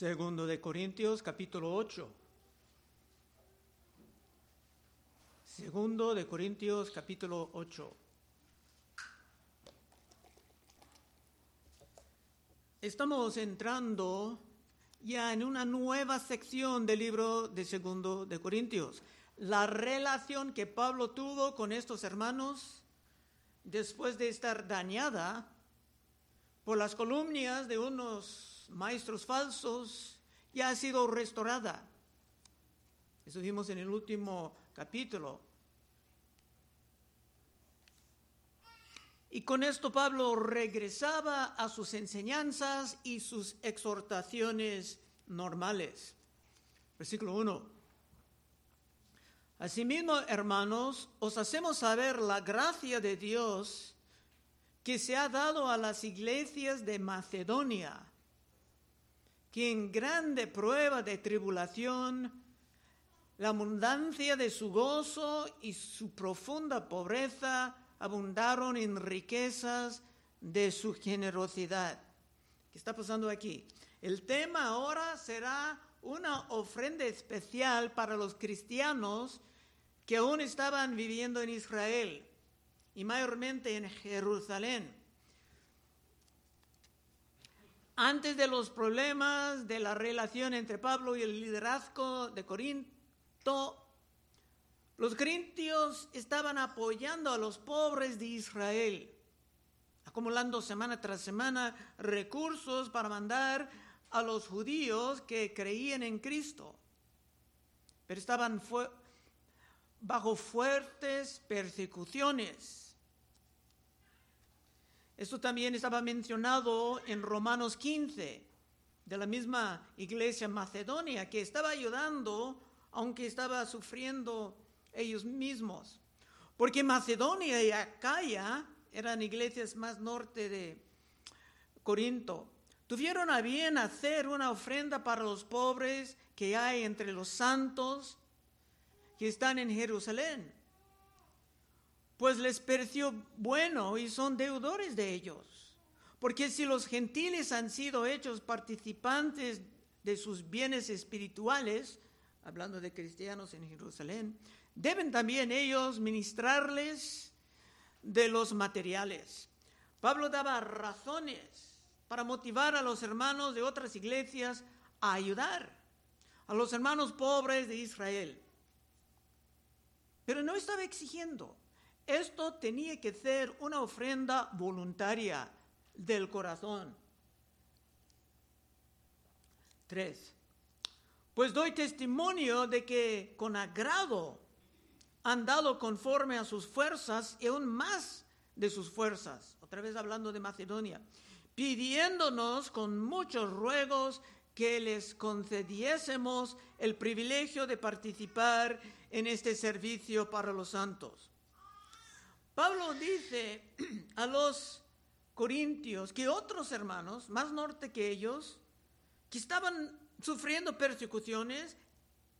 Segundo de Corintios capítulo 8. Segundo de Corintios capítulo 8. Estamos entrando ya en una nueva sección del libro de Segundo de Corintios. La relación que Pablo tuvo con estos hermanos después de estar dañada por las columnias de unos maestros falsos ya ha sido restaurada. Eso vimos en el último capítulo. Y con esto Pablo regresaba a sus enseñanzas y sus exhortaciones normales. Versículo 1. Asimismo, hermanos, os hacemos saber la gracia de Dios que se ha dado a las iglesias de Macedonia, que en grande prueba de tribulación, la abundancia de su gozo y su profunda pobreza abundaron en riquezas de su generosidad. ¿Qué está pasando aquí? El tema ahora será una ofrenda especial para los cristianos que aún estaban viviendo en Israel y mayormente en Jerusalén. Antes de los problemas de la relación entre Pablo y el liderazgo de Corinto, los corintios estaban apoyando a los pobres de Israel, acumulando semana tras semana recursos para mandar a los judíos que creían en Cristo, pero estaban bajo fuertes persecuciones. Esto también estaba mencionado en Romanos 15, de la misma iglesia macedonia, que estaba ayudando, aunque estaba sufriendo ellos mismos. Porque Macedonia y Acaya eran iglesias más norte de Corinto. Tuvieron a bien hacer una ofrenda para los pobres que hay entre los santos que están en Jerusalén. Pues les pareció bueno y son deudores de ellos. Porque si los gentiles han sido hechos participantes de sus bienes espirituales, hablando de cristianos en Jerusalén, deben también ellos ministrarles de los materiales. Pablo daba razones para motivar a los hermanos de otras iglesias a ayudar a los hermanos pobres de Israel. Pero no estaba exigiendo. Esto tenía que ser una ofrenda voluntaria del corazón. Tres. Pues doy testimonio de que con agrado han dado conforme a sus fuerzas y aún más de sus fuerzas, otra vez hablando de Macedonia, pidiéndonos con muchos ruegos que les concediésemos el privilegio de participar en este servicio para los santos. Pablo dice a los corintios que otros hermanos, más norte que ellos, que estaban sufriendo persecuciones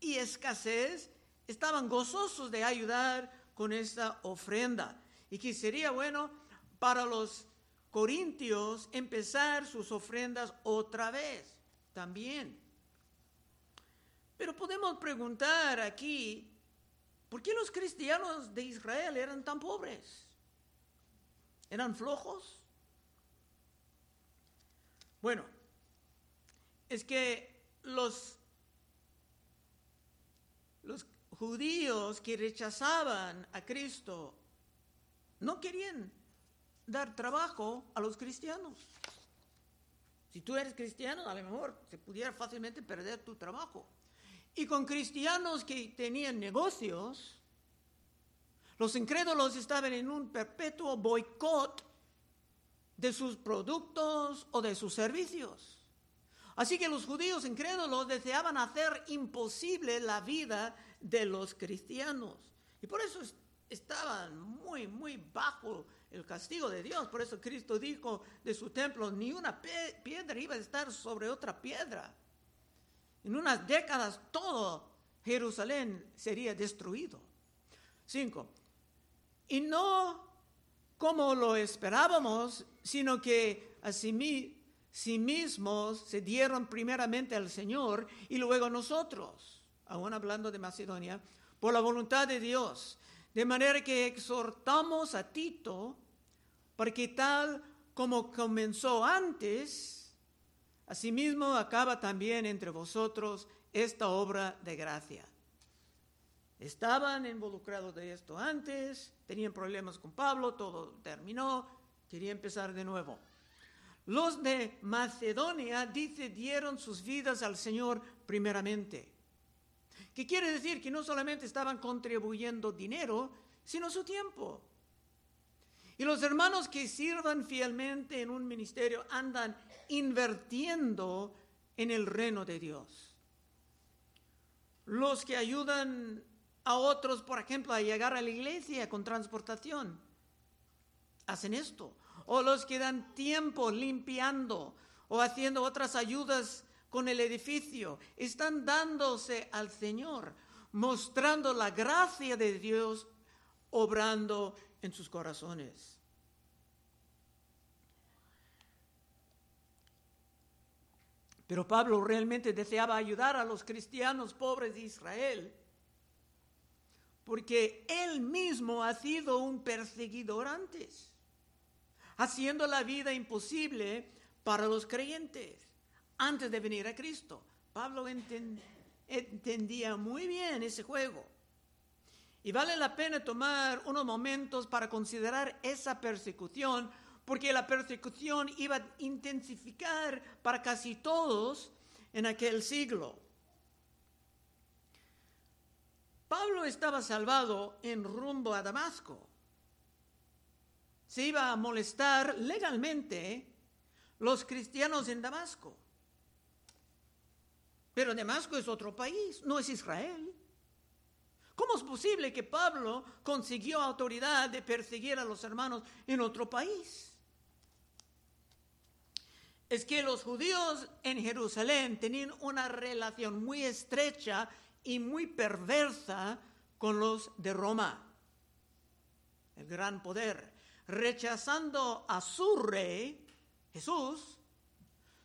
y escasez, estaban gozosos de ayudar con esta ofrenda y que sería bueno para los corintios empezar sus ofrendas otra vez también. Pero podemos preguntar aquí, ¿por qué los cristianos de Israel eran tan pobres? ¿Eran flojos? Bueno, es que los, judíos que rechazaban a Cristo no querían dar trabajo a los cristianos. Si tú eres cristiano, a lo mejor se pudiera fácilmente perder tu trabajo. Y con cristianos que tenían negocios, los incrédulos estaban en un perpetuo boicot de sus productos o de sus servicios. Así que los judíos incrédulos deseaban hacer imposible la vida de los cristianos. Y por eso estaban muy, muy bajo el castigo de Dios. Por eso Cristo dijo de su templo, ni una piedra iba a estar sobre otra piedra. En unas décadas todo Jerusalén sería destruido. Cinco. Y no como lo esperábamos, sino que sí mismos se dieron primeramente al Señor y luego a nosotros, aún hablando de Macedonia, por la voluntad de Dios. De manera que exhortamos a Tito para que tal como comenzó antes, asimismo acaba también entre vosotros esta obra de gracia. Estaban involucrados de esto antes, tenían problemas con Pablo, todo terminó, quería empezar de nuevo. Los de Macedonia, dice, dieron sus vidas al Señor primeramente. ¿Qué quiere decir? Que no solamente estaban contribuyendo dinero, sino su tiempo. Y los hermanos que sirvan fielmente en un ministerio andan invirtiendo en el reino de Dios. Los que ayudan a otros, por ejemplo, a llegar a la iglesia con transportación, hacen esto. O los que dan tiempo limpiando o haciendo otras ayudas con el edificio, están dándose al Señor, mostrando la gracia de Dios obrando en sus corazones. Pero Pablo realmente deseaba ayudar a los cristianos pobres de Israel, porque él mismo ha sido un perseguidor antes, haciendo la vida imposible para los creyentes antes de venir a Cristo. Pablo entendía muy bien ese juego. Y vale la pena tomar unos momentos para considerar esa persecución, porque la persecución iba a intensificar para casi todos en aquel siglo. Pablo estaba salvado en rumbo a Damasco. Se iba a molestar legalmente los cristianos en Damasco. Pero Damasco es otro país, no es Israel. ¿Cómo es posible que Pablo consiguió autoridad de perseguir a los hermanos en otro país? Es que los judíos en Jerusalén tenían una relación muy estrecha y muy perversa con los de Roma, el gran poder, rechazando a su rey, Jesús,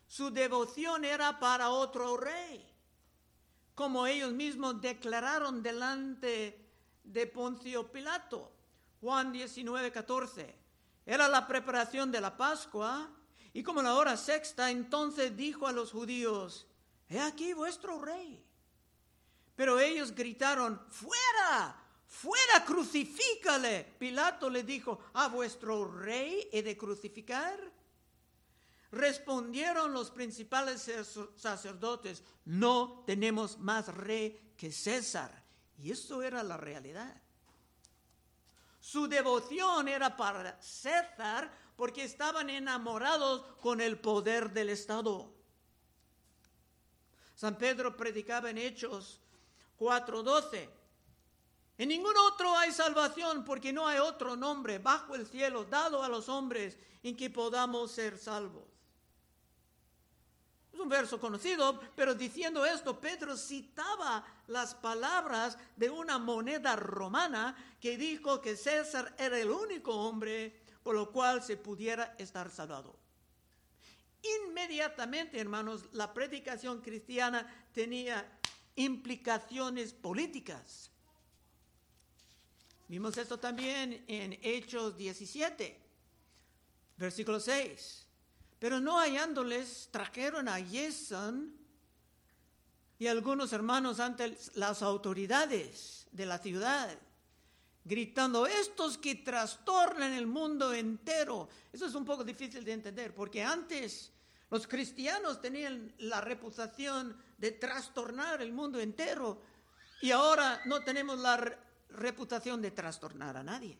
su devoción era para otro rey como ellos mismos declararon delante de Poncio Pilato. Juan 19, 14. Era la preparación de la Pascua y como la hora sexta, entonces dijo a los judíos, he aquí vuestro rey. Pero ellos gritaron, fuera, fuera, crucifícale. Pilato le dijo, a vuestro rey he de crucificar. Respondieron los principales sacerdotes, no tenemos más rey que César. Y eso era la realidad. Su devoción era para César porque estaban enamorados con el poder del Estado. San Pedro predicaba en Hechos 4:12. En ningún otro hay salvación porque no hay otro nombre bajo el cielo dado a los hombres en que podamos ser salvos. Es un verso conocido, pero diciendo esto, Pedro citaba las palabras de una moneda romana que dijo que César era el único hombre por lo cual se pudiera estar salvado. Inmediatamente, hermanos, la predicación cristiana tenía implicaciones políticas. Vimos esto también en Hechos 17, versículo 6. Pero no hallándoles, trajeron a Jason y algunos hermanos ante las autoridades de la ciudad, gritando, estos que trastornan el mundo entero. Eso es un poco difícil de entender, porque antes los cristianos tenían la reputación de trastornar el mundo entero y ahora no tenemos la reputación de trastornar a nadie.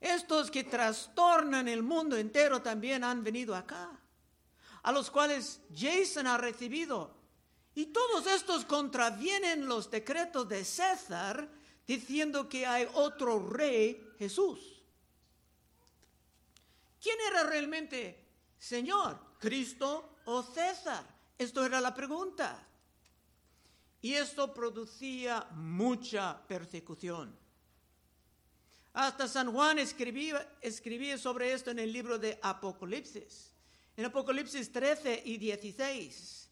Estos que trastornan el mundo entero también han venido acá, a los cuales Jason ha recibido. Y todos estos contravienen los decretos de César diciendo que hay otro rey, Jesús. ¿Quién era realmente Señor? ¿Cristo o César? Esto era la pregunta. Y esto producía mucha persecución. Hasta San Juan escribía, escribía sobre esto en el libro de Apocalipsis. en Apocalipsis 13 y 16.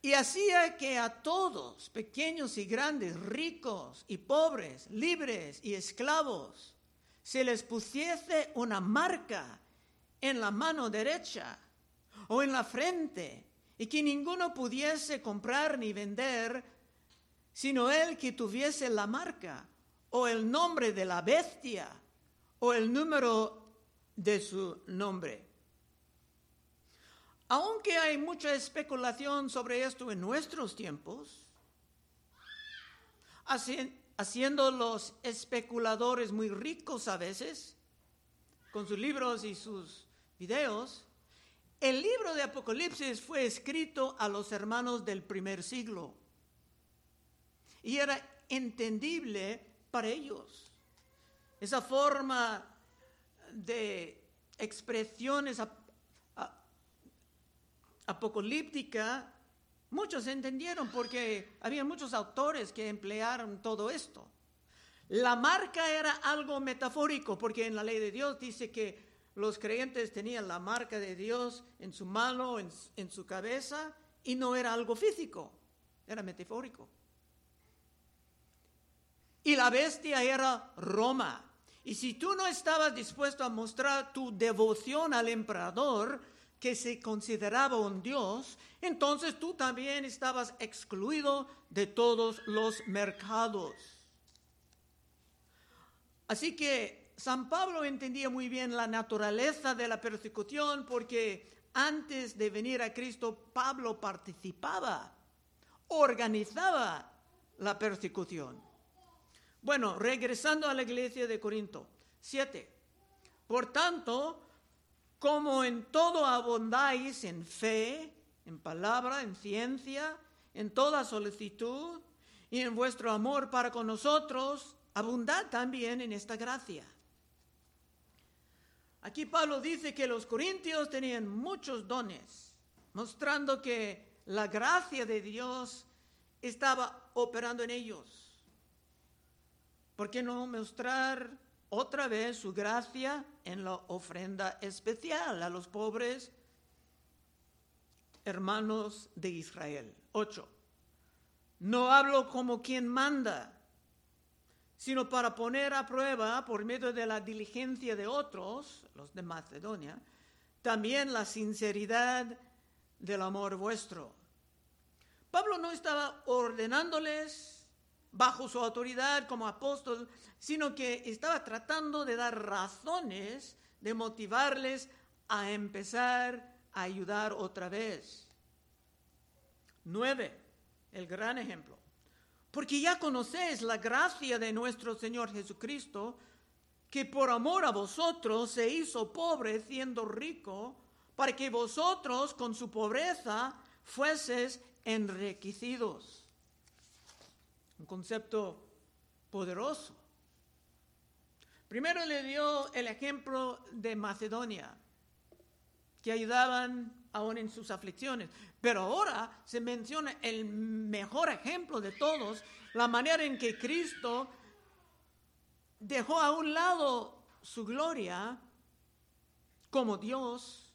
Y hacía que a todos, pequeños y grandes, ricos y pobres, libres y esclavos, se les pusiese una marca en la mano derecha o en la frente, y que ninguno pudiese comprar ni vender, sino el que tuviese la marca o el nombre de la bestia o el número de su nombre. Aunque hay mucha especulación sobre esto en nuestros tiempos, haciendo los especuladores muy ricos a veces, con sus libros y sus videos, el libro de Apocalipsis fue escrito a los hermanos del primer siglo y era entendible para ellos. Esa forma de expresiones apocalíptica, muchos entendieron porque había muchos autores que emplearon todo esto. La marca era algo metafórico porque en la ley de Dios dice que los creyentes tenían la marca de Dios en su mano, en, en su cabeza, y no era algo físico, era metafórico. Y la bestia era Roma. Y si tú no estabas dispuesto a mostrar tu devoción al emperador, que se consideraba un dios, entonces tú también estabas excluido de todos los mercados. Así que San Pablo entendía muy bien la naturaleza de la persecución porque antes de venir a Cristo Pablo participaba, organizaba la persecución. Bueno, regresando a la iglesia de Corinto. Siete. Por tanto, como en todo abundáis en fe, en palabra, en ciencia, en toda solicitud y en vuestro amor para con nosotros, abundad también en esta gracia. Aquí Pablo dice que los corintios tenían muchos dones, mostrando que la gracia de Dios estaba operando en ellos. ¿Por qué no mostrar otra vez su gracia en la ofrenda especial a los pobres hermanos de Israel. 8. No hablo como quien manda, sino para poner a prueba por medio de la diligencia de otros, los de Macedonia, también la sinceridad del amor vuestro. Pablo no estaba ordenándoles bajo su autoridad como apóstol, sino que estaba tratando de dar razones, de motivarles a empezar a ayudar otra vez. Nueve, el gran ejemplo. Porque ya conocéis la gracia de nuestro Señor Jesucristo, que por amor a vosotros se hizo pobre siendo rico, para que vosotros con su pobreza fueses enriquecidos un concepto poderoso. Primero le dio el ejemplo de Macedonia, que ayudaban aún en sus aflicciones. Pero ahora se menciona el mejor ejemplo de todos, la manera en que Cristo dejó a un lado su gloria como Dios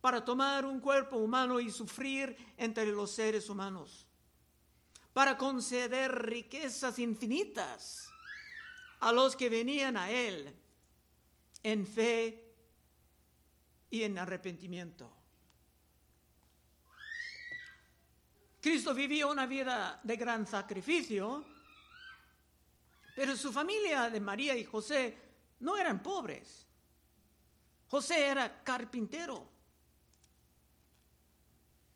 para tomar un cuerpo humano y sufrir entre los seres humanos para conceder riquezas infinitas a los que venían a Él en fe y en arrepentimiento. Cristo vivió una vida de gran sacrificio, pero su familia de María y José no eran pobres. José era carpintero.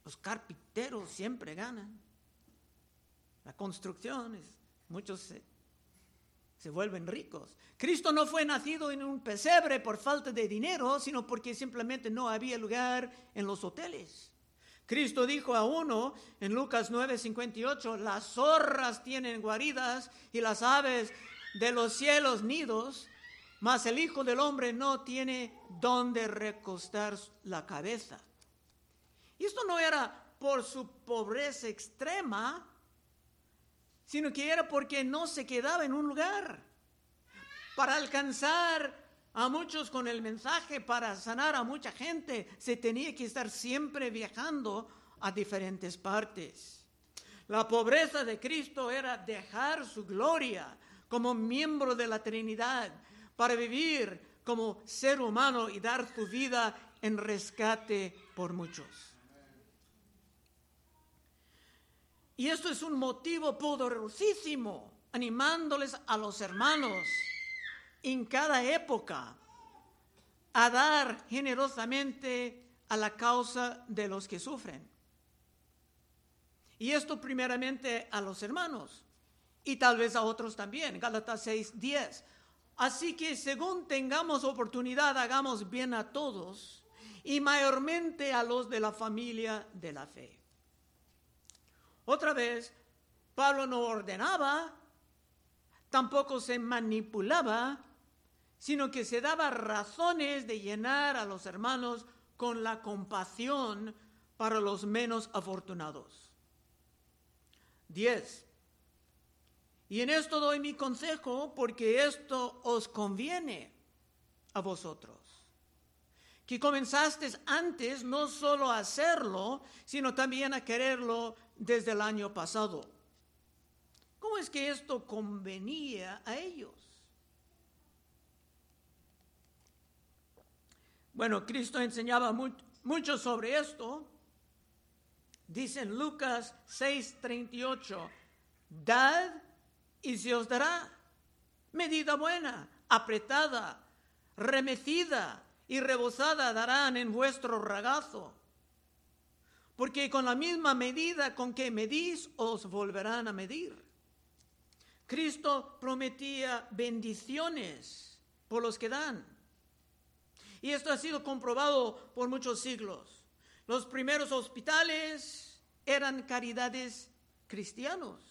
Los carpinteros siempre ganan la construcción, muchos se, vuelven ricos. Cristo no fue nacido en un pesebre por falta de dinero, sino porque simplemente no había lugar en los hoteles. Cristo dijo a uno en Lucas 9:58, las zorras tienen guaridas y las aves de los cielos nidos, mas el Hijo del Hombre no tiene donde recostar la cabeza. Y esto no era por su pobreza extrema, sino que era porque no se quedaba en un lugar. Para alcanzar A muchos con el mensaje para sanar a mucha gente se tenía que estar siempre viajando a diferentes partes. La pobreza de Cristo era dejar su gloria como miembro de la Trinidad para vivir como ser humano y dar su vida en rescate por muchos. Y esto es un motivo poderosísimo, animándoles a los hermanos en cada época a dar generosamente a la causa de los que sufren. Y esto primeramente a los hermanos y tal vez a otros también. Gálatas 6, 10. Así que según tengamos oportunidad, hagamos bien a todos y mayormente a los de la familia de la fe. Otra vez, Pablo no ordenaba, tampoco se manipulaba, sino que se daba razones de llenar a los hermanos con la compasión para los menos afortunados. 10. Y en esto doy mi consejo porque esto os conviene a vosotros. Que comenzasteis antes no solo a hacerlo, sino también a quererlo desde el año pasado. ¿Cómo es que esto convenía a ellos? Bueno, Cristo enseñaba mucho sobre esto. Dice en Lucas 6:38, dad y se os dará medida buena, apretada, remecida y rebosada darán en vuestro ragazo. Porque con la misma medida con que medís os volverán a medir. Cristo prometía bendiciones por los que dan. Y esto ha sido comprobado por muchos siglos. Los primeros hospitales eran caridades cristianos.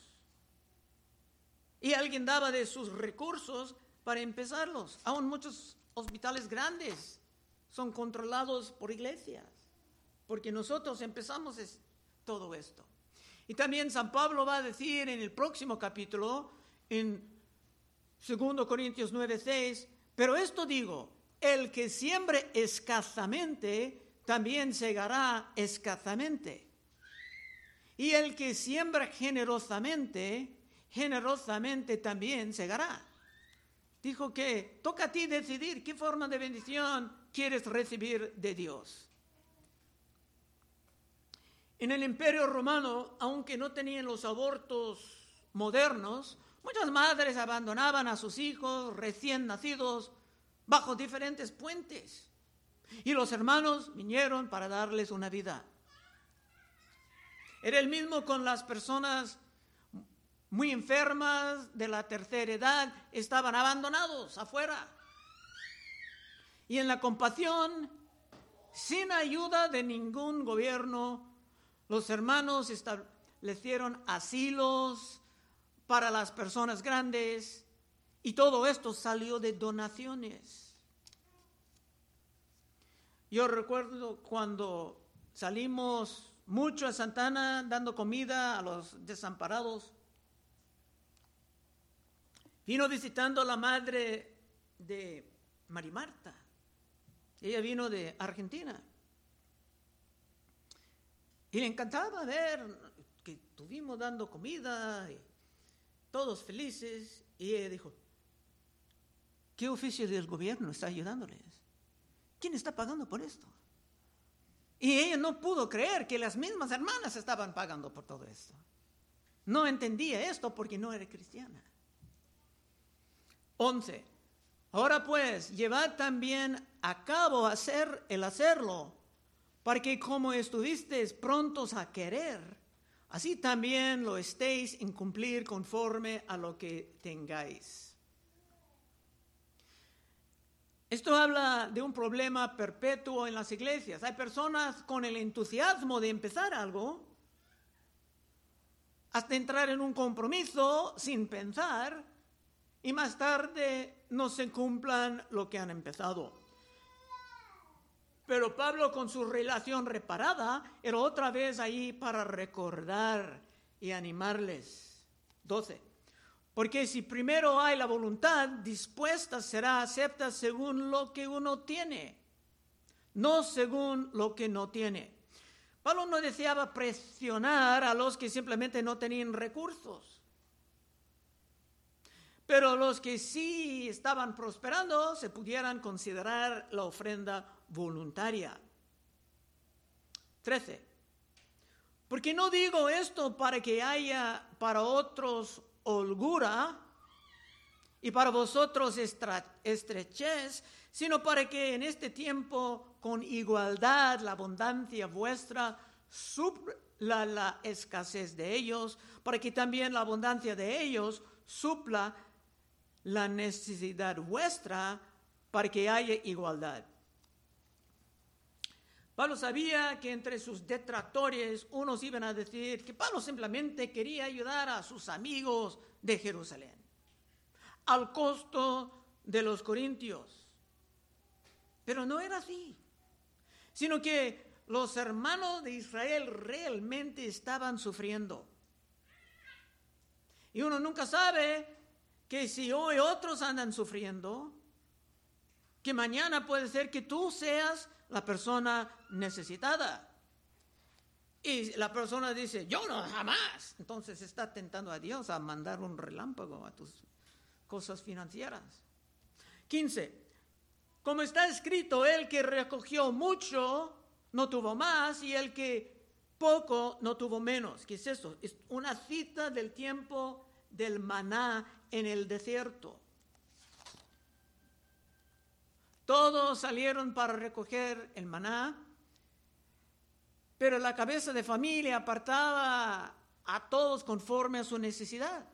Y alguien daba de sus recursos para empezarlos. Aún muchos hospitales grandes son controlados por iglesias, porque nosotros empezamos todo esto. Y también San Pablo va a decir en el próximo capítulo, en 2 Corintios 9, 6, pero esto digo, el que siembre escasamente, también segará escasamente. Y el que siembra generosamente, generosamente también segará. Dijo que toca a ti decidir qué forma de bendición quieres recibir de Dios. En el imperio romano, aunque no tenían los abortos modernos, muchas madres abandonaban a sus hijos recién nacidos bajo diferentes puentes. Y los hermanos vinieron para darles una vida. Era el mismo con las personas muy enfermas de la tercera edad, estaban abandonados afuera. Y en la compasión, sin ayuda de ningún gobierno, los hermanos establecieron asilos para las personas grandes y todo esto salió de donaciones. Yo recuerdo cuando salimos mucho a Santana dando comida a los desamparados. Vino visitando la madre de Marimarta. Ella vino de Argentina. Y le encantaba ver que estuvimos dando comida, y todos felices. Y ella dijo, ¿qué oficio del gobierno está ayudándoles? ¿Quién está pagando por esto? Y ella no pudo creer que las mismas hermanas estaban pagando por todo esto. No entendía esto porque no era cristiana. 11. Ahora pues, llevad también a cabo hacer el hacerlo, para que como estuvisteis prontos a querer, así también lo estéis en cumplir conforme a lo que tengáis. Esto habla de un problema perpetuo en las iglesias. Hay personas con el entusiasmo de empezar algo, hasta entrar en un compromiso sin pensar, y más tarde no se cumplan lo que han empezado. Pero Pablo con su relación reparada era otra vez ahí para recordar y animarles. 12. Porque si primero hay la voluntad dispuesta, será acepta según lo que uno tiene, no según lo que no tiene. Pablo no deseaba presionar a los que simplemente no tenían recursos. Pero los que sí estaban prosperando se pudieran considerar la ofrenda voluntaria. 13. Porque no digo esto para que haya para otros holgura y para vosotros estrechez, sino para que en este tiempo con igualdad la abundancia vuestra supla la escasez de ellos, para que también la abundancia de ellos supla la necesidad vuestra para que haya igualdad. Pablo sabía que entre sus detractores unos iban a decir que Pablo simplemente quería ayudar a sus amigos de Jerusalén, al costo de los corintios. Pero no era así, sino que los hermanos de Israel realmente estaban sufriendo. Y uno nunca sabe que si hoy otros andan sufriendo, que mañana puede ser que tú seas la persona necesitada. Y la persona dice, yo no, jamás. Entonces está tentando a Dios a mandar un relámpago a tus cosas financieras. 15. Como está escrito, el que recogió mucho no tuvo más y el que poco no tuvo menos. ¿Qué es eso? Es una cita del tiempo del maná en el desierto. Todos salieron para recoger el maná, pero la cabeza de familia apartaba a todos conforme a su necesidad.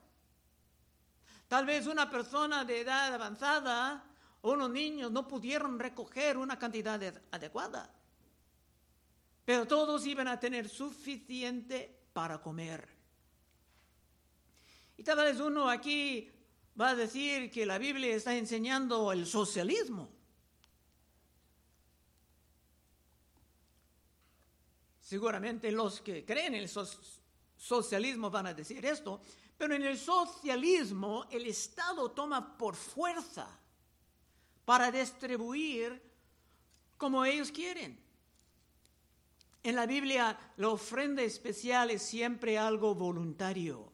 Tal vez una persona de edad avanzada o unos niños no pudieron recoger una cantidad adecuada, pero todos iban a tener suficiente para comer. Y tal vez uno aquí va a decir que la Biblia está enseñando el socialismo. Seguramente los que creen en el socialismo van a decir esto, pero en el socialismo el Estado toma por fuerza para distribuir como ellos quieren. En la Biblia la ofrenda especial es siempre algo voluntario.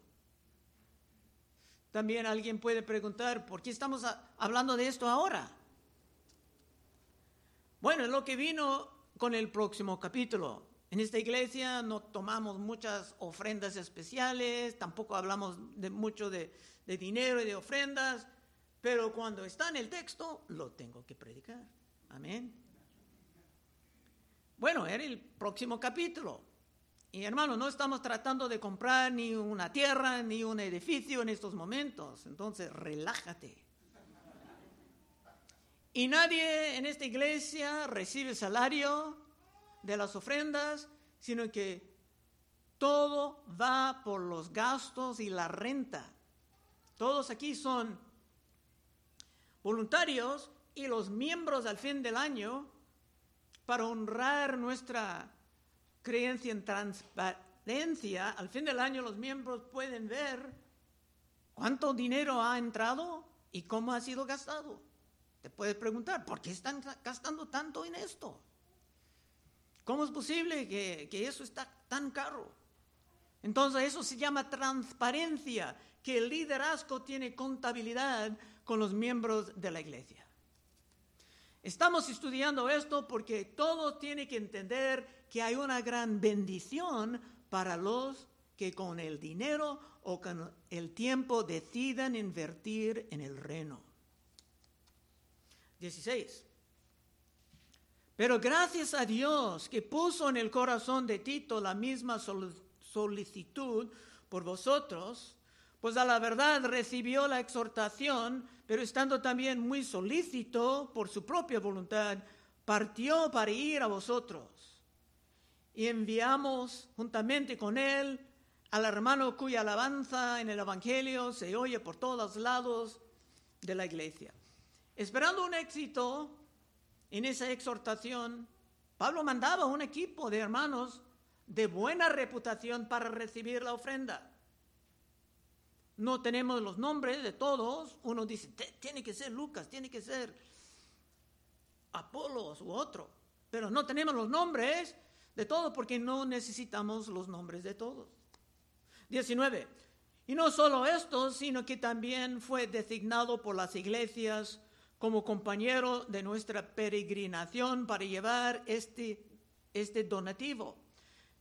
También alguien puede preguntar, ¿por qué estamos hablando de esto ahora? Bueno, es lo que vino con el próximo capítulo. En esta iglesia no tomamos muchas ofrendas especiales, tampoco hablamos de mucho de, de dinero y de ofrendas, pero cuando está en el texto lo tengo que predicar. Amén. Bueno, era el próximo capítulo. Y hermano, no estamos tratando de comprar ni una tierra ni un edificio en estos momentos. Entonces, relájate. Y nadie en esta iglesia recibe salario, de las ofrendas, sino que todo va por los gastos y la renta. Todos aquí son voluntarios y los miembros al fin del año, para honrar nuestra creencia en transparencia, al fin del año los miembros pueden ver cuánto dinero ha entrado y cómo ha sido gastado. Te puedes preguntar, ¿por qué están gastando tanto en esto? ¿Cómo es posible que, eso está tan caro? Entonces eso se llama transparencia, que el liderazgo tiene contabilidad con los miembros de la iglesia. Estamos estudiando esto porque todo tiene que entender que hay una gran bendición para los que con el dinero o con el tiempo decidan invertir en el reino. 16. Pero gracias a Dios que puso en el corazón de Tito la misma solicitud por vosotros, pues a la verdad recibió la exhortación, pero estando también muy solícito por su propia voluntad, partió para ir a vosotros. Y enviamos juntamente con él al hermano cuya alabanza en el Evangelio se oye por todos lados de la iglesia. Esperando un éxito en esa exhortación, Pablo mandaba un equipo de hermanos de buena reputación para recibir la ofrenda. No tenemos los nombres de todos. Uno dice, tiene que ser Lucas, tiene que ser Apolos u otro. Pero no tenemos los nombres de todos porque no necesitamos los nombres de todos. 19. Y no solo esto, sino que también fue designado por las iglesias como compañero de nuestra peregrinación para llevar este, este donativo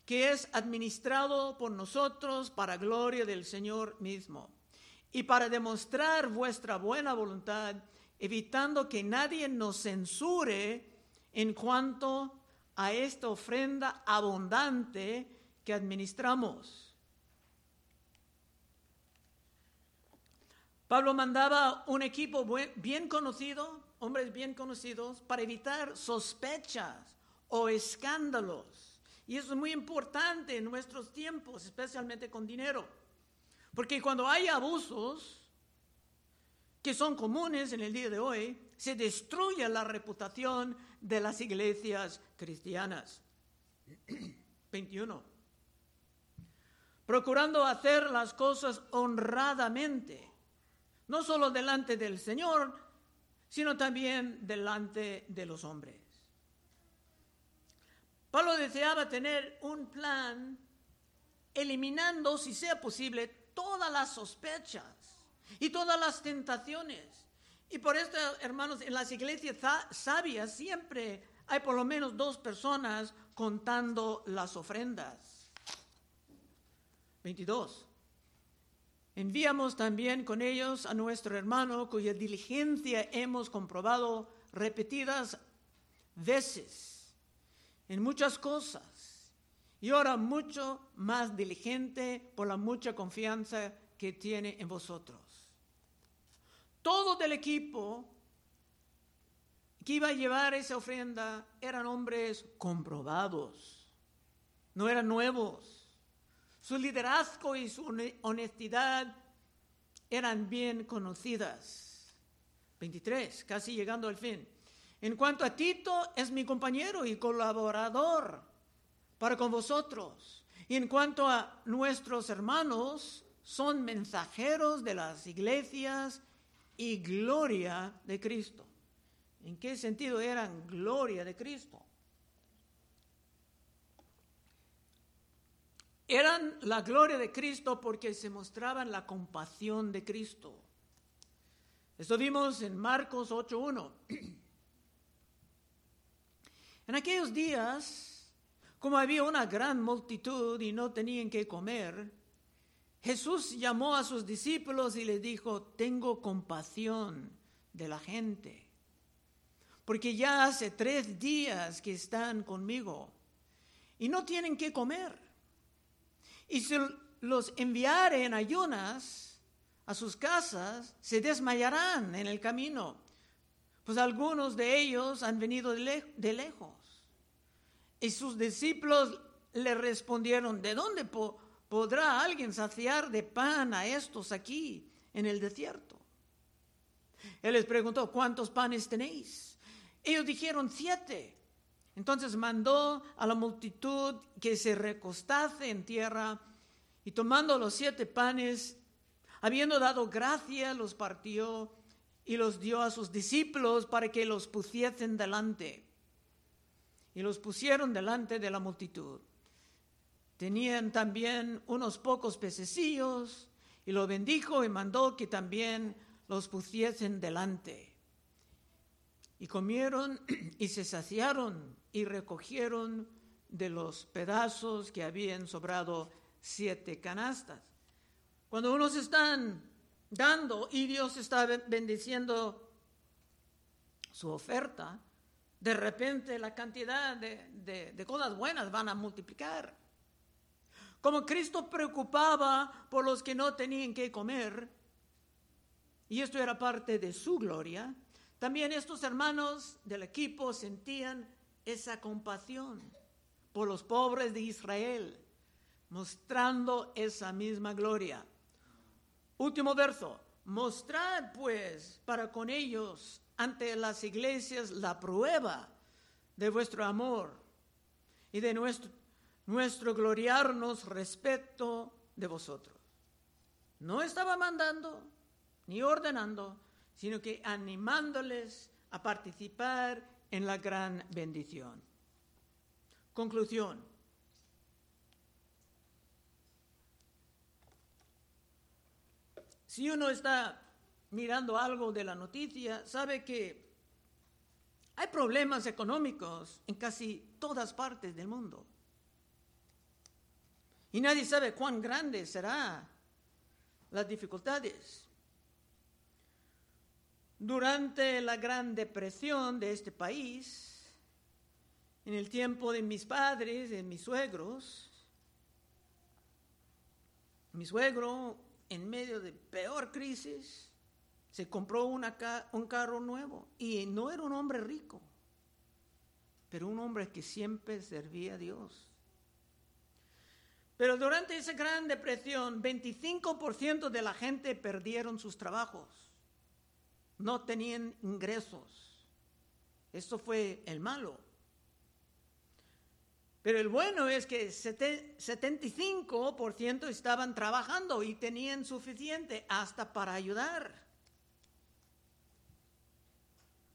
que es administrado por nosotros para gloria del Señor mismo, y para demostrar vuestra buena voluntad, evitando que nadie nos censure en cuanto a esta ofrenda abundante que administramos. Pablo mandaba un equipo bien conocido, hombres bien conocidos, para evitar sospechas o escándalos y eso es muy importante en nuestros tiempos, especialmente con dinero. Porque cuando hay abusos que son comunes en el día de hoy, se destruye la reputación de las iglesias cristianas. 21. Procurando hacer las cosas honradamente, no solo delante del Señor, sino también delante de los hombres. Pablo deseaba tener un plan eliminando, si sea posible, todas las sospechas y todas las tentaciones. Y por esto, hermanos, en las iglesias sabias siempre hay por lo menos dos personas contando las ofrendas. 22. Enviamos también con ellos a nuestro hermano cuya diligencia hemos comprobado repetidas veces en muchas cosas y ahora mucho más diligente por la mucha confianza que tiene en vosotros. Del equipo que iba a llevar esa ofrenda eran hombres comprobados, no eran nuevos. Su liderazgo y su honestidad eran bien conocidas. 23, casi llegando al fin. En cuanto a Tito, es mi compañero y colaborador para con vosotros. Y en cuanto a nuestros hermanos, son mensajeros de las iglesias y gloria de Cristo. ¿En qué sentido eran gloria de Cristo? Eran la gloria de Cristo porque se mostraban la compasión de Cristo. Esto vimos en Marcos 8.1. En aquellos días, como había una gran multitud y no tenían que comer, Jesús llamó a sus discípulos y les dijo, tengo compasión de la gente, porque ya hace tres días que están conmigo y no tienen que comer. Y si los enviare en ayunas a sus casas, se desmayarán en el camino pues algunos de ellos han venido de, lejos. Y sus discípulos le respondieron, ¿de dónde podrá alguien saciar de pan a estos aquí en el desierto? Él les preguntó, ¿cuántos panes tenéis? Ellos dijeron, siete. Entonces mandó a la multitud que se recostase en tierra y tomando los siete panes, habiendo dado gracia, los partió y los dio a sus discípulos para que los pusiesen delante. Y los pusieron delante de la multitud. Tenían también unos pocos pececillos y lo bendijo y mandó que también los pusiesen delante. Y comieron y se saciaron y recogieron de los pedazos que habían sobrado siete canastas. Cuando unos están dando y Dios está bendiciendo su oferta, de repente la cantidad de, cosas buenas van a multiplicar. Como Cristo preocupaba por los que no tenían que comer, y esto era parte de su gloria, también estos hermanos del equipo sentían esa compasión por los pobres de Israel, mostrando esa misma gloria. Último verso. Mostrad pues para con ellos ante las iglesias la prueba de vuestro amor y de nuestro, nuestro gloriarnos respecto de vosotros. No estaba mandando ni ordenando, sino que animándoles a participar en la gran bendición. Conclusión. Si uno está mirando algo de la noticia, sabe que hay problemas económicos en casi todas partes del mundo. Y nadie sabe cuán grandes serán las dificultades. Durante la Gran Depresión de este país, en el tiempo de mis padres, de mis suegros, mi suegro, en medio de peor crisis, se compró una un carro nuevo y no era un hombre rico, pero un hombre que siempre servía a Dios. Pero durante esa gran depresión, 25% de la gente perdieron sus trabajos, no tenían ingresos. Eso fue el malo. Pero el bueno es que 75% estaban trabajando y tenían suficiente hasta para ayudar.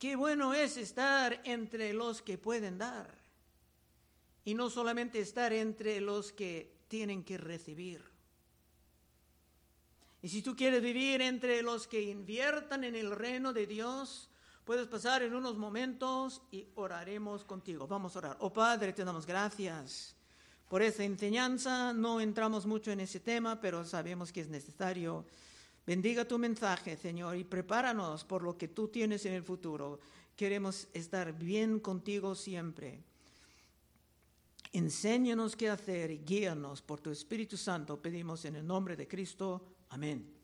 Qué bueno es estar entre los que pueden dar y no solamente estar entre los que tienen que recibir. Y si tú quieres vivir entre los que inviertan en el reino de Dios, puedes pasar en unos momentos y oraremos contigo. Vamos a orar. Oh Padre, te damos gracias por esa enseñanza. No entramos mucho en ese tema, pero sabemos que es necesario Bendiga tu mensaje, Señor, y prepáranos por lo que tú tienes en el futuro. Queremos estar bien contigo siempre. Enséñanos qué hacer y guíanos por tu Espíritu Santo. Pedimos en el nombre de Cristo. Amén.